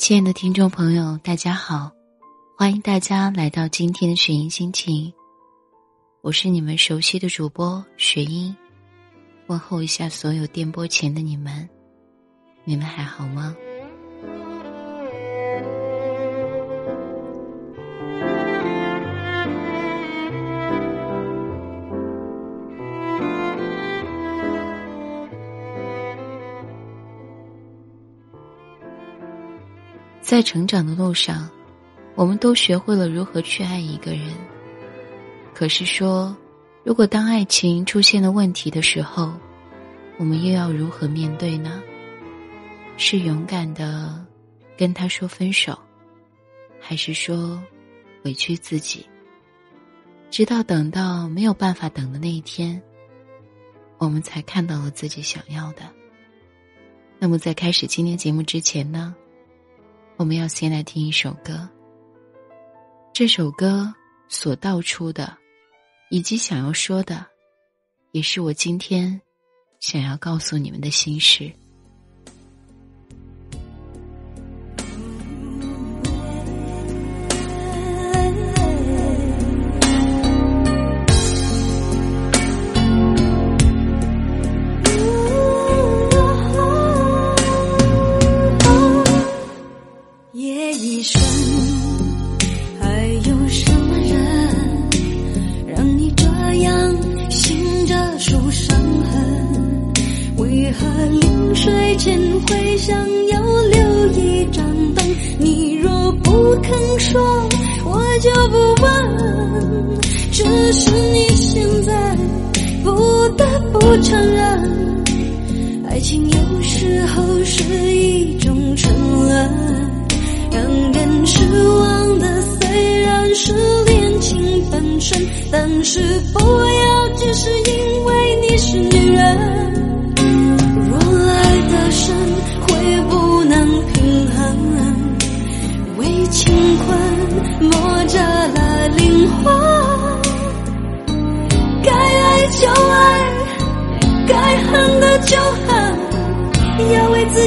亲爱的听众朋友，大家好，欢迎大家来到今天的雪音心情。我是你们熟悉的主播雪音，问候一下所有电波前的你们，你们还好吗？在成长的路上，我们都学会了如何去爱一个人。可是说，如果当爱情出现了问题的时候，我们又要如何面对呢？是勇敢的跟他说分手，还是说委屈自己？直到等到没有办法等的那一天，我们才看到了自己想要的。那么，在开始今天节目之前呢？我们要先来听一首歌。这首歌所道出的，以及想要说的，也是我今天想要告诉你们的心事。就不问，只是你现在不得不承认，爱情有时候是一种沉沦，让人失望的虽然是恋情本身，但是不要只是因为你是女人。若爱的深，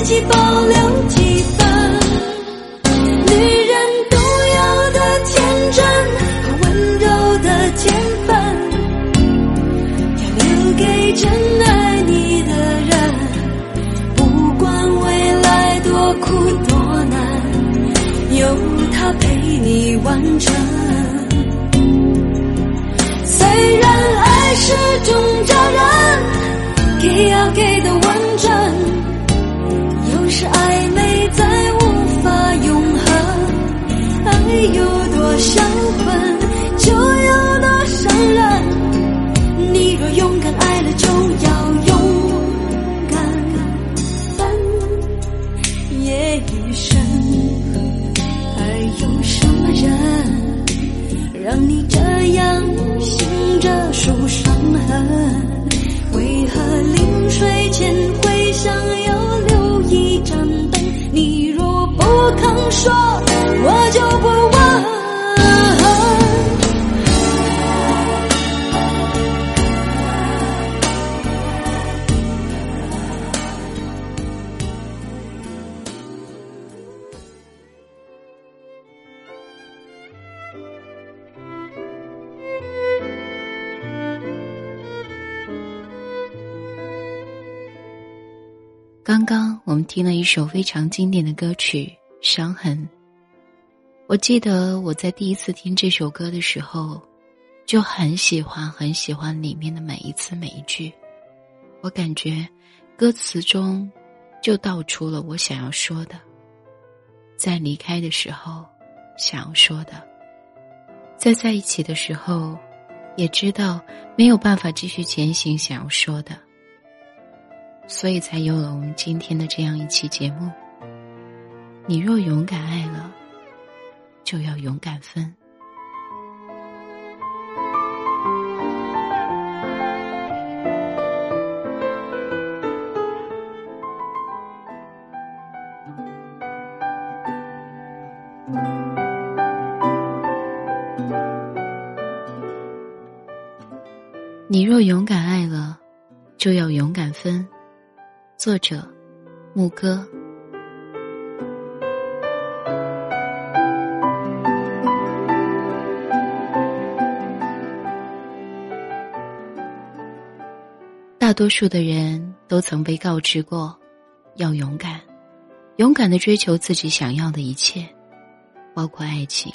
要为自己保留刚刚我们听了一首非常经典的歌曲《伤痕》。我记得我在第一次听这首歌的时候，就很喜欢很喜欢里面的每一次每一句。我感觉歌词中就道出了我想要说的，在离开的时候想要说的，在在一起的时候也知道没有办法继续前行想要说的。所以才有了我们今天的这样一期节目。你若勇敢爱了，就要勇敢分。你若勇敢爱了，就要勇敢分。作者，牧歌。大多数的人都曾被告知过要勇敢，勇敢的追求自己想要的一切，包括爱情。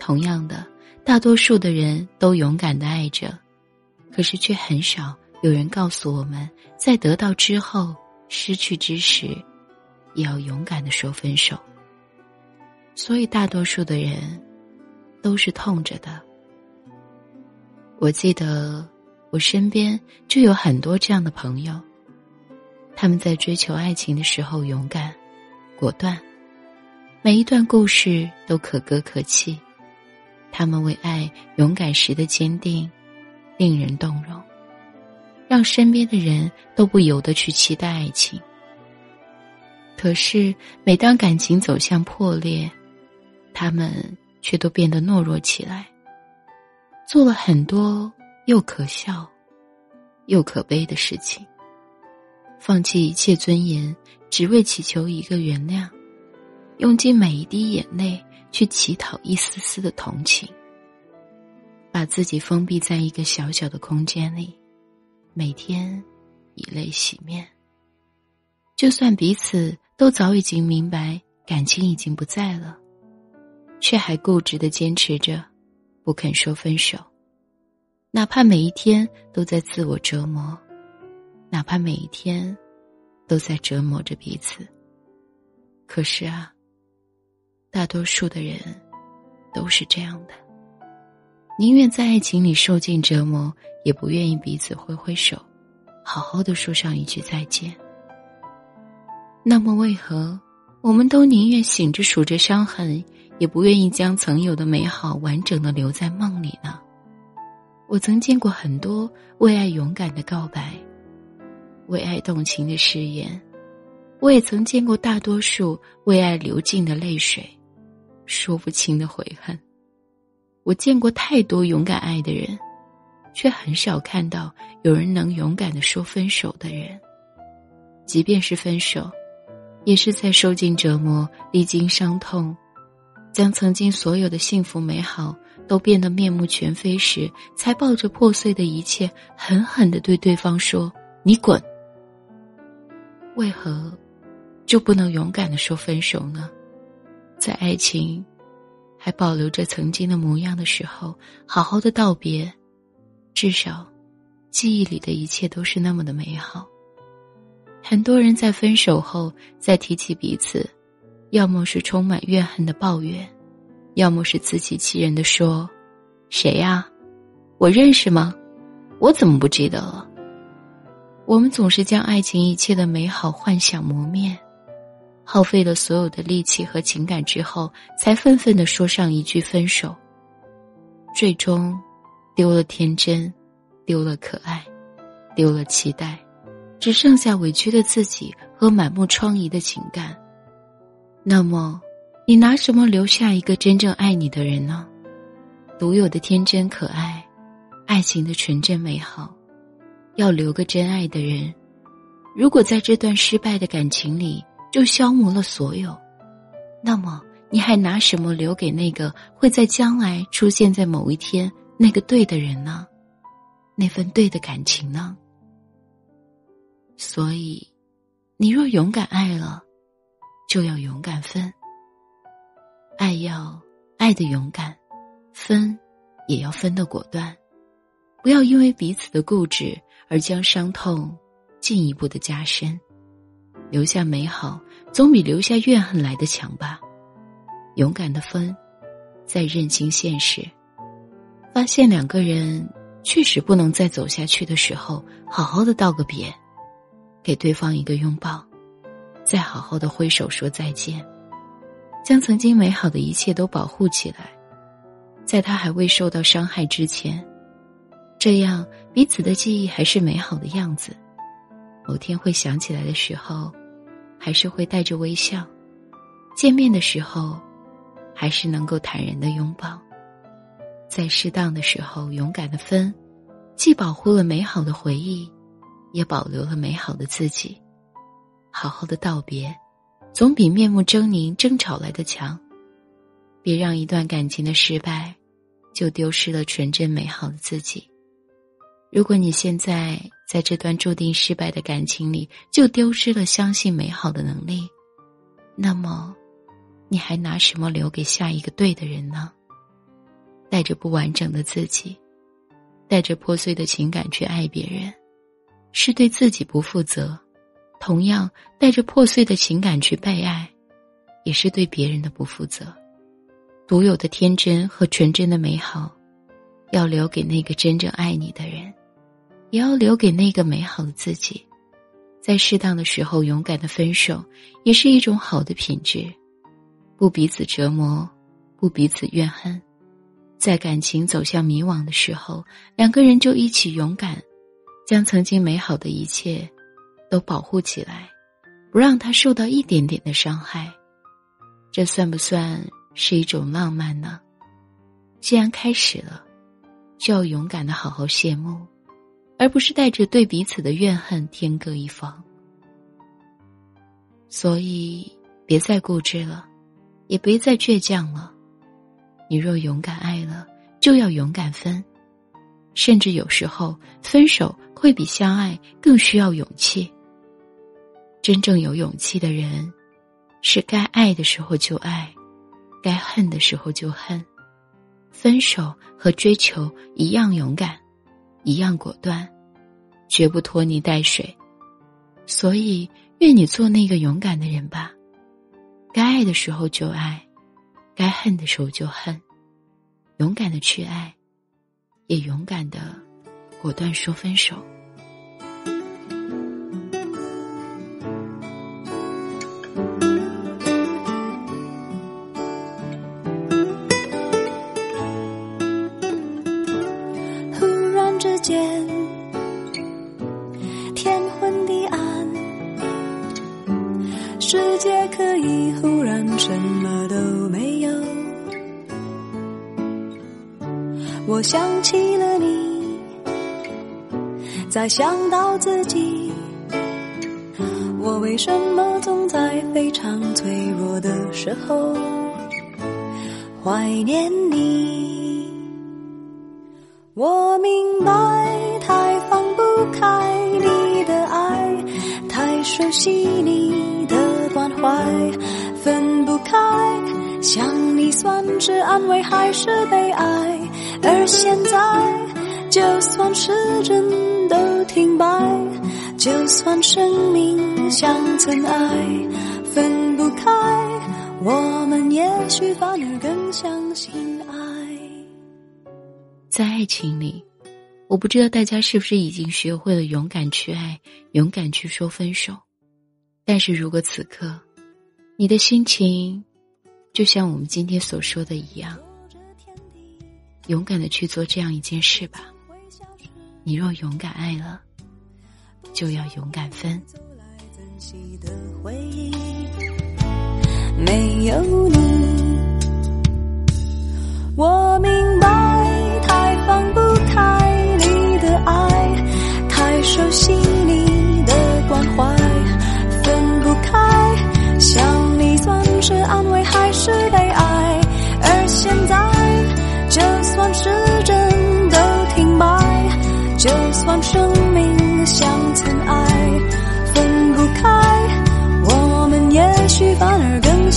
同样的，大多数的人都勇敢的爱着，可是却很少。有人告诉我们，在得到之后、失去之时，也要勇敢的说分手。所以，大多数的人都是痛着的。我记得。我身边就有很多这样的朋友，他们在追求爱情的时候勇敢、果断，每一段故事都可歌可泣。他们为爱勇敢时的坚定，令人动容，让身边的人都不由得去期待爱情。可是，每当感情走向破裂，他们却都变得懦弱起来，做了很多。又可笑，又可悲的事情。放弃一切尊严，只为祈求一个原谅；用尽每一滴眼泪去乞讨一丝丝的同情。把自己封闭在一个小小的空间里，每天以泪洗面。就算彼此都早已经明白感情已经不在了，却还固执的坚持着，不肯说分手。哪怕每一天都在自我折磨，哪怕每一天都在折磨着彼此。可是啊，大多数的人都是这样的，宁愿在爱情里受尽折磨，也不愿意彼此挥挥手，好好的说上一句再见。那么，为何我们都宁愿醒着数着伤痕，也不愿意将曾有的美好完整的留在梦里呢？我曾见过很多为爱勇敢的告白，为爱动情的誓言，我也曾见过大多数为爱流尽的泪水，说不清的悔恨。我见过太多勇敢爱的人，却很少看到有人能勇敢的说分手的人。即便是分手，也是在受尽折磨、历经伤痛，将曾经所有的幸福美好。都变得面目全非时，才抱着破碎的一切，狠狠的对对方说：“你滚。”为何就不能勇敢的说分手呢？在爱情还保留着曾经的模样的时候，好好的道别，至少记忆里的一切都是那么的美好。很多人在分手后再提起彼此，要么是充满怨恨的抱怨。要么是自欺欺人的说：“谁呀？我认识吗？我怎么不记得了？”我们总是将爱情一切的美好幻想磨灭，耗费了所有的力气和情感之后，才愤愤的说上一句分手。最终，丢了天真，丢了可爱，丢了期待，只剩下委屈的自己和满目疮痍的情感。那么。你拿什么留下一个真正爱你的人呢？独有的天真可爱，爱情的纯真美好，要留个真爱的人。如果在这段失败的感情里就消磨了所有，那么你还拿什么留给那个会在将来出现在某一天那个对的人呢？那份对的感情呢？所以，你若勇敢爱了，就要勇敢分。爱要爱的勇敢，分也要分的果断，不要因为彼此的固执而将伤痛进一步的加深。留下美好，总比留下怨恨来的强吧。勇敢的分，再认清现实，发现两个人确实不能再走下去的时候，好好的道个别，给对方一个拥抱，再好好的挥手说再见。将曾经美好的一切都保护起来，在他还未受到伤害之前，这样彼此的记忆还是美好的样子。某天会想起来的时候，还是会带着微笑；见面的时候，还是能够坦然的拥抱。在适当的时候勇敢的分，既保护了美好的回忆，也保留了美好的自己。好好的道别。总比面目狰狞争吵来的强。别让一段感情的失败，就丢失了纯真美好的自己。如果你现在在这段注定失败的感情里就丢失了相信美好的能力，那么，你还拿什么留给下一个对的人呢？带着不完整的自己，带着破碎的情感去爱别人，是对自己不负责；同样，带着破碎的情感去被爱，也是对别人的不负责。独有的天真和纯真的美好，要留给那个真正爱你的人。也要留给那个美好的自己，在适当的时候勇敢的分手，也是一种好的品质。不彼此折磨，不彼此怨恨，在感情走向迷惘的时候，两个人就一起勇敢，将曾经美好的一切都保护起来，不让他受到一点点的伤害。这算不算是一种浪漫呢？既然开始了，就要勇敢的好好谢幕。而不是带着对彼此的怨恨天各一方，所以别再固执了，也别再倔强了。你若勇敢爱了，就要勇敢分，甚至有时候分手会比相爱更需要勇气。真正有勇气的人，是该爱的时候就爱，该恨的时候就恨。分手和追求一样勇敢。一样果断，绝不拖泥带水。所以，愿你做那个勇敢的人吧。该爱的时候就爱，该恨的时候就恨，勇敢的去爱，也勇敢的果断说分手。忽然之间想起了你，再想到自己，我为什么总在非常脆弱的时候怀念你？我明白，太放不开你的爱，太熟悉你的。关怀分不开，想你算是安慰还是悲哀？而现在，就算时针都停摆，就算生命像尘埃，分不开，我们也许反而更相信爱。在爱情里，我不知道大家是不是已经学会了勇敢去爱，勇敢去说分手。但是如果此刻，你的心情就像我们今天所说的一样，勇敢的去做这样一件事吧。你若勇敢爱了，就要勇敢分。没有你，我明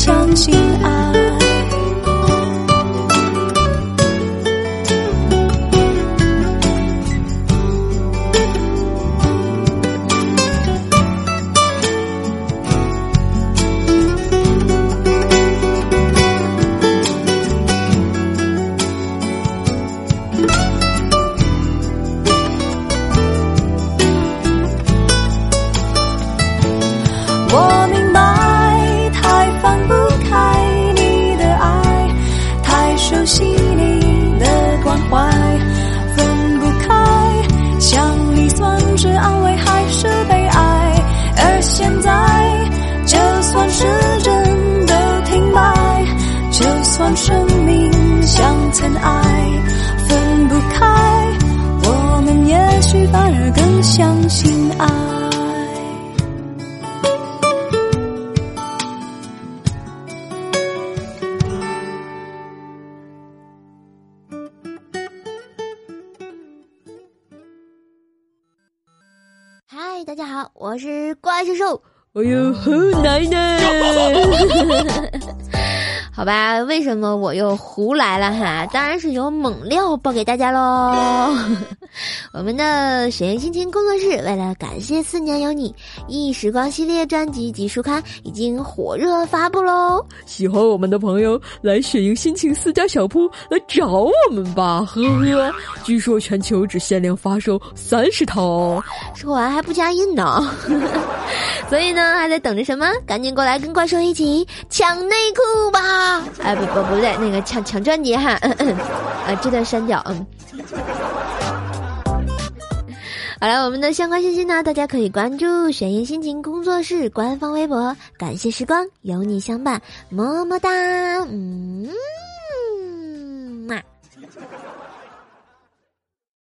相信爱。嗨，大家好，我是怪兽兽。哎呦，好奶奶！好吧，为什么我又胡来了哈？当然是有猛料报给大家喽！我们的雪原心情工作室为了感谢《四年有你》忆时光系列专辑及书刊已经火热发布喽！喜欢我们的朋友来雪莹心情私家小铺来找我们吧，呵呵。据说全球只限量发售三十套，说完还不加印呢。所以呢，还在等着什么？赶紧过来跟怪兽一起抢内裤吧！哎，不不不对，那个抢抢专辑哈，啊，这段删掉，嗯。好了，我们的相关信息呢，大家可以关注“玄言心情工作室”官方微博。感谢时光，有你相伴，么么哒，嗯